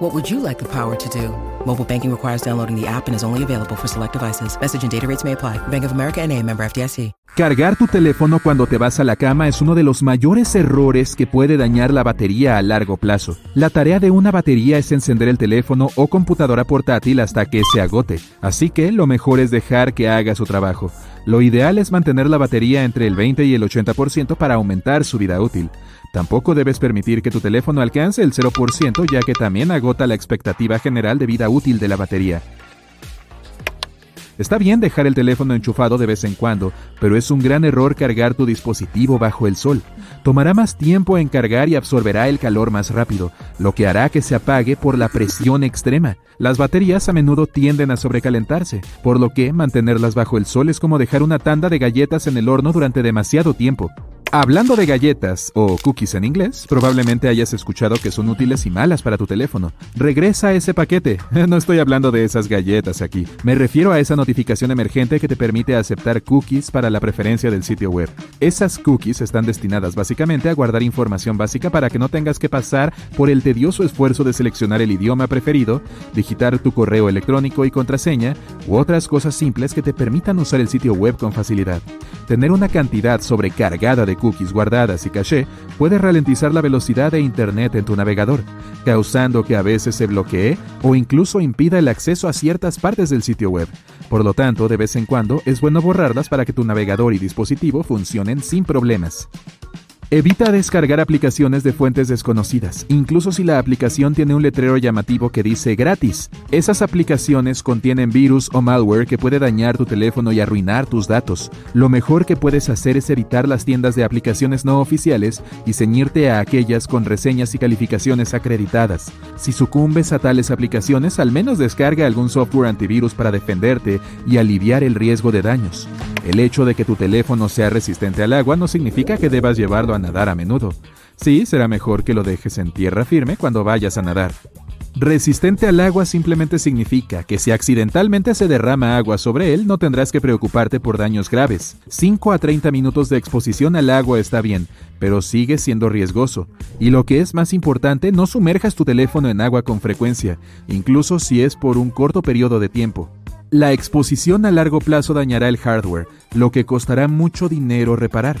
What would you like the power to do? Mobile banking requires downloading the app and is only available for select devices. Message and data rates may apply. Bank of America and a member FDIC. Cargar tu teléfono cuando te vas a la cama es uno de los mayores errores que puede dañar la batería a largo plazo. La tarea de una batería es encender el teléfono o computadora portátil hasta que se agote, así que lo mejor es dejar que haga su trabajo. Lo ideal es mantener la batería entre el 20 y el 80% para aumentar su vida útil. Tampoco debes permitir que tu teléfono alcance el 0% ya que también agota la expectativa general de vida útil de la batería. Está bien dejar el teléfono enchufado de vez en cuando, pero es un gran error cargar tu dispositivo bajo el sol. Tomará más tiempo en cargar y absorberá el calor más rápido, lo que hará que se apague por la presión extrema. Las baterías a menudo tienden a sobrecalentarse, por lo que mantenerlas bajo el sol es como dejar una tanda de galletas en el horno durante demasiado tiempo. Hablando de galletas, o cookies en inglés, probablemente hayas escuchado que son útiles y malas para tu teléfono. Regresa ese paquete. No estoy hablando de esas galletas aquí. Me refiero a esa notificación emergente que te permite aceptar cookies para la preferencia del sitio web. Esas cookies están destinadas básicamente a guardar información básica para que no tengas que pasar por el tedioso esfuerzo de seleccionar el idioma preferido, digitar tu correo electrónico y contraseña, u otras cosas simples que te permitan usar el sitio web con facilidad. Tener una cantidad sobrecargada de cookies guardadas y caché puede ralentizar la velocidad de Internet en tu navegador, causando que a veces se bloquee o incluso impida el acceso a ciertas partes del sitio web. Por lo tanto, de vez en cuando es bueno borrarlas para que tu navegador y dispositivo funcionen sin problemas. Evita descargar aplicaciones de fuentes desconocidas, incluso si la aplicación tiene un letrero llamativo que dice gratis. Esas aplicaciones contienen virus o malware que puede dañar tu teléfono y arruinar tus datos. Lo mejor que puedes hacer es evitar las tiendas de aplicaciones no oficiales y ceñirte a aquellas con reseñas y calificaciones acreditadas. Si sucumbes a tales aplicaciones, al menos descarga algún software antivirus para defenderte y aliviar el riesgo de daños. El hecho de que tu teléfono sea resistente al agua no significa que debas llevarlo a nadar a menudo. Sí, será mejor que lo dejes en tierra firme cuando vayas a nadar. Resistente al agua simplemente significa que si accidentalmente se derrama agua sobre él no tendrás que preocuparte por daños graves. 5 a 30 minutos de exposición al agua está bien, pero sigue siendo riesgoso. Y lo que es más importante, no sumerjas tu teléfono en agua con frecuencia, incluso si es por un corto periodo de tiempo. La exposición a largo plazo dañará el hardware, lo que costará mucho dinero reparar.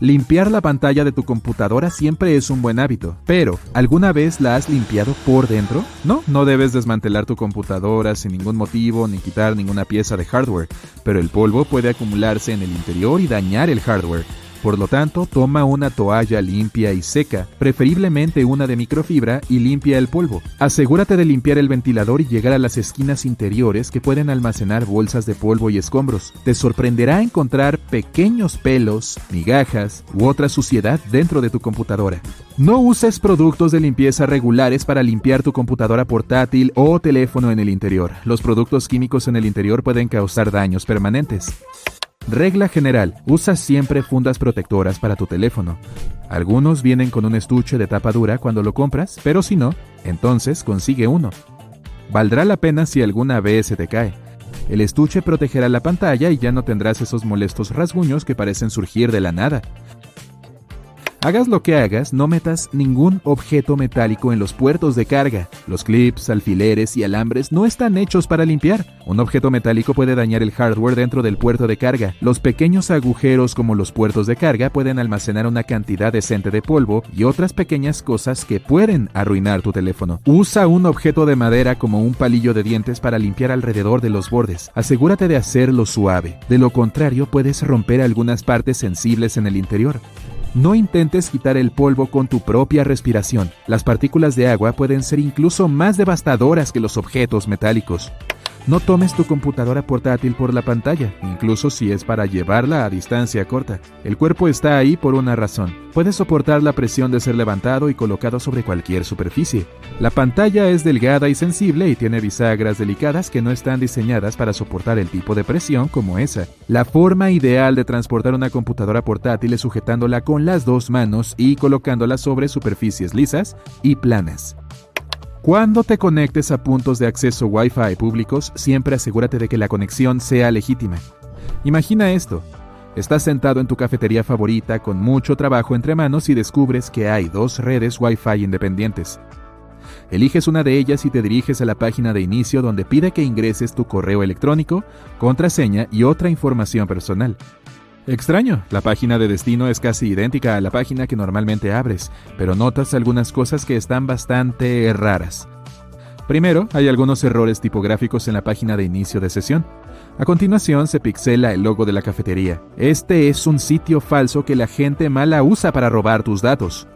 Limpiar la pantalla de tu computadora siempre es un buen hábito, pero ¿alguna vez la has limpiado por dentro? No, no debes desmantelar tu computadora sin ningún motivo ni quitar ninguna pieza de hardware, pero el polvo puede acumularse en el interior y dañar el hardware. Por lo tanto, toma una toalla limpia y seca, preferiblemente una de microfibra, y limpia el polvo. Asegúrate de limpiar el ventilador y llegar a las esquinas interiores que pueden almacenar bolsas de polvo y escombros. Te sorprenderá encontrar pequeños pelos, migajas u otra suciedad dentro de tu computadora. No uses productos de limpieza regulares para limpiar tu computadora portátil o teléfono en el interior. Los productos químicos en el interior pueden causar daños permanentes. Regla general, usa siempre fundas protectoras para tu teléfono. Algunos vienen con un estuche de tapa dura cuando lo compras, pero si no, entonces consigue uno. Valdrá la pena si alguna vez se te cae. El estuche protegerá la pantalla y ya no tendrás esos molestos rasguños que parecen surgir de la nada. Hagas lo que hagas, no metas ningún objeto metálico en los puertos de carga. Los clips, alfileres y alambres no están hechos para limpiar. Un objeto metálico puede dañar el hardware dentro del puerto de carga. Los pequeños agujeros como los puertos de carga pueden almacenar una cantidad decente de polvo y otras pequeñas cosas que pueden arruinar tu teléfono. Usa un objeto de madera como un palillo de dientes para limpiar alrededor de los bordes. Asegúrate de hacerlo suave. De lo contrario, puedes romper algunas partes sensibles en el interior. No intentes quitar el polvo con tu propia respiración. Las partículas de agua pueden ser incluso más devastadoras que los objetos metálicos. No tomes tu computadora portátil por la pantalla, incluso si es para llevarla a distancia corta. El cuerpo está ahí por una razón. Puede soportar la presión de ser levantado y colocado sobre cualquier superficie. La pantalla es delgada y sensible y tiene bisagras delicadas que no están diseñadas para soportar el tipo de presión como esa. La forma ideal de transportar una computadora portátil es sujetándola con las dos manos y colocándola sobre superficies lisas y planas. Cuando te conectes a puntos de acceso Wi-Fi públicos, siempre asegúrate de que la conexión sea legítima. Imagina esto. Estás sentado en tu cafetería favorita con mucho trabajo entre manos y descubres que hay dos redes Wi-Fi independientes. Eliges una de ellas y te diriges a la página de inicio donde pide que ingreses tu correo electrónico, contraseña y otra información personal. Extraño, la página de destino es casi idéntica a la página que normalmente abres, pero notas algunas cosas que están bastante raras. Primero, hay algunos errores tipográficos en la página de inicio de sesión. A continuación se pixela el logo de la cafetería. Este es un sitio falso que la gente mala usa para robar tus datos.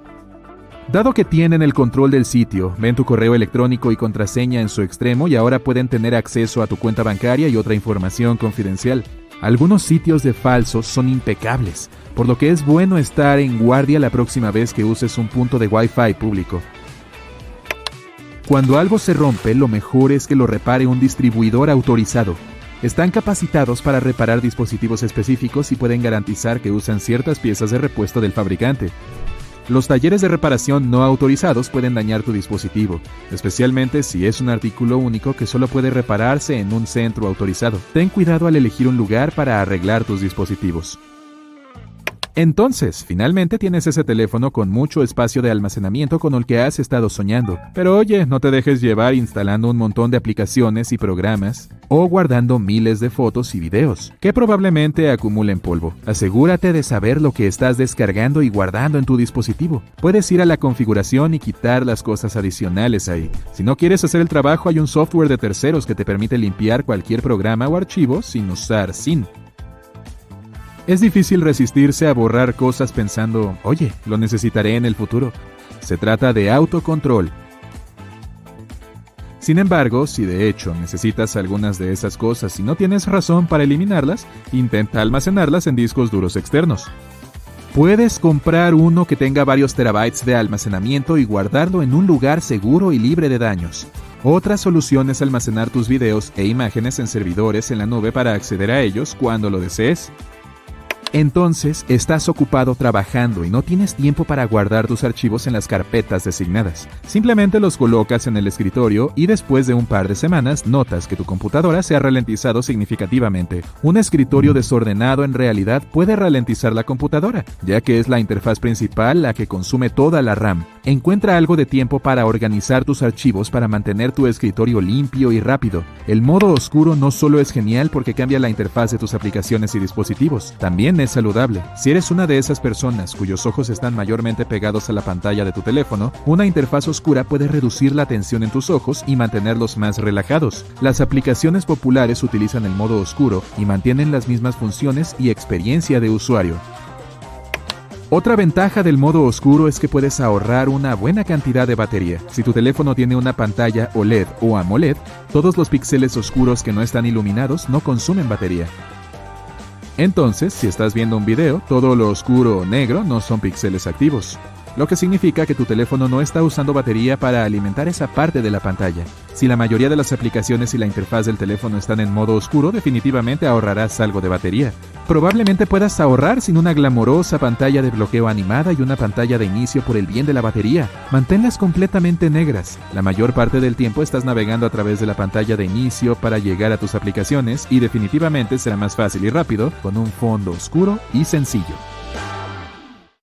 Dado que tienen el control del sitio, ven tu correo electrónico y contraseña en su extremo y ahora pueden tener acceso a tu cuenta bancaria y otra información confidencial. Algunos sitios de falsos son impecables, por lo que es bueno estar en guardia la próxima vez que uses un punto de Wi-Fi público. Cuando algo se rompe, lo mejor es que lo repare un distribuidor autorizado. Están capacitados para reparar dispositivos específicos y pueden garantizar que usan ciertas piezas de repuesto del fabricante. Los talleres de reparación no autorizados pueden dañar tu dispositivo, especialmente si es un artículo único que solo puede repararse en un centro autorizado. Ten cuidado al elegir un lugar para arreglar tus dispositivos. Entonces, finalmente tienes ese teléfono con mucho espacio de almacenamiento con el que has estado soñando. Pero oye, no te dejes llevar instalando un montón de aplicaciones y programas o guardando miles de fotos y videos que probablemente acumulen polvo. Asegúrate de saber lo que estás descargando y guardando en tu dispositivo. Puedes ir a la configuración y quitar las cosas adicionales ahí. Si no quieres hacer el trabajo, hay un software de terceros que te permite limpiar cualquier programa o archivo sin usar SIN. Es difícil resistirse a borrar cosas pensando, oye, lo necesitaré en el futuro. Se trata de autocontrol. Sin embargo, si de hecho necesitas algunas de esas cosas y no tienes razón para eliminarlas, intenta almacenarlas en discos duros externos. Puedes comprar uno que tenga varios terabytes de almacenamiento y guardarlo en un lugar seguro y libre de daños. Otra solución es almacenar tus videos e imágenes en servidores en la nube para acceder a ellos cuando lo desees. Entonces, estás ocupado trabajando y no tienes tiempo para guardar tus archivos en las carpetas designadas. Simplemente los colocas en el escritorio y después de un par de semanas notas que tu computadora se ha ralentizado significativamente. Un escritorio desordenado en realidad puede ralentizar la computadora, ya que es la interfaz principal la que consume toda la RAM. Encuentra algo de tiempo para organizar tus archivos para mantener tu escritorio limpio y rápido. El modo oscuro no solo es genial porque cambia la interfaz de tus aplicaciones y dispositivos, también es saludable. Si eres una de esas personas cuyos ojos están mayormente pegados a la pantalla de tu teléfono, una interfaz oscura puede reducir la tensión en tus ojos y mantenerlos más relajados. Las aplicaciones populares utilizan el modo oscuro y mantienen las mismas funciones y experiencia de usuario. Otra ventaja del modo oscuro es que puedes ahorrar una buena cantidad de batería. Si tu teléfono tiene una pantalla OLED o AMOLED, todos los píxeles oscuros que no están iluminados no consumen batería. Entonces, si estás viendo un video, todo lo oscuro o negro no son píxeles activos, lo que significa que tu teléfono no está usando batería para alimentar esa parte de la pantalla. Si la mayoría de las aplicaciones y la interfaz del teléfono están en modo oscuro, definitivamente ahorrarás algo de batería. Probablemente puedas ahorrar sin una glamorosa pantalla de bloqueo animada y una pantalla de inicio por el bien de la batería. Manténlas completamente negras. La mayor parte del tiempo estás navegando a través de la pantalla de inicio para llegar a tus aplicaciones y definitivamente será más fácil y rápido con un fondo oscuro y sencillo.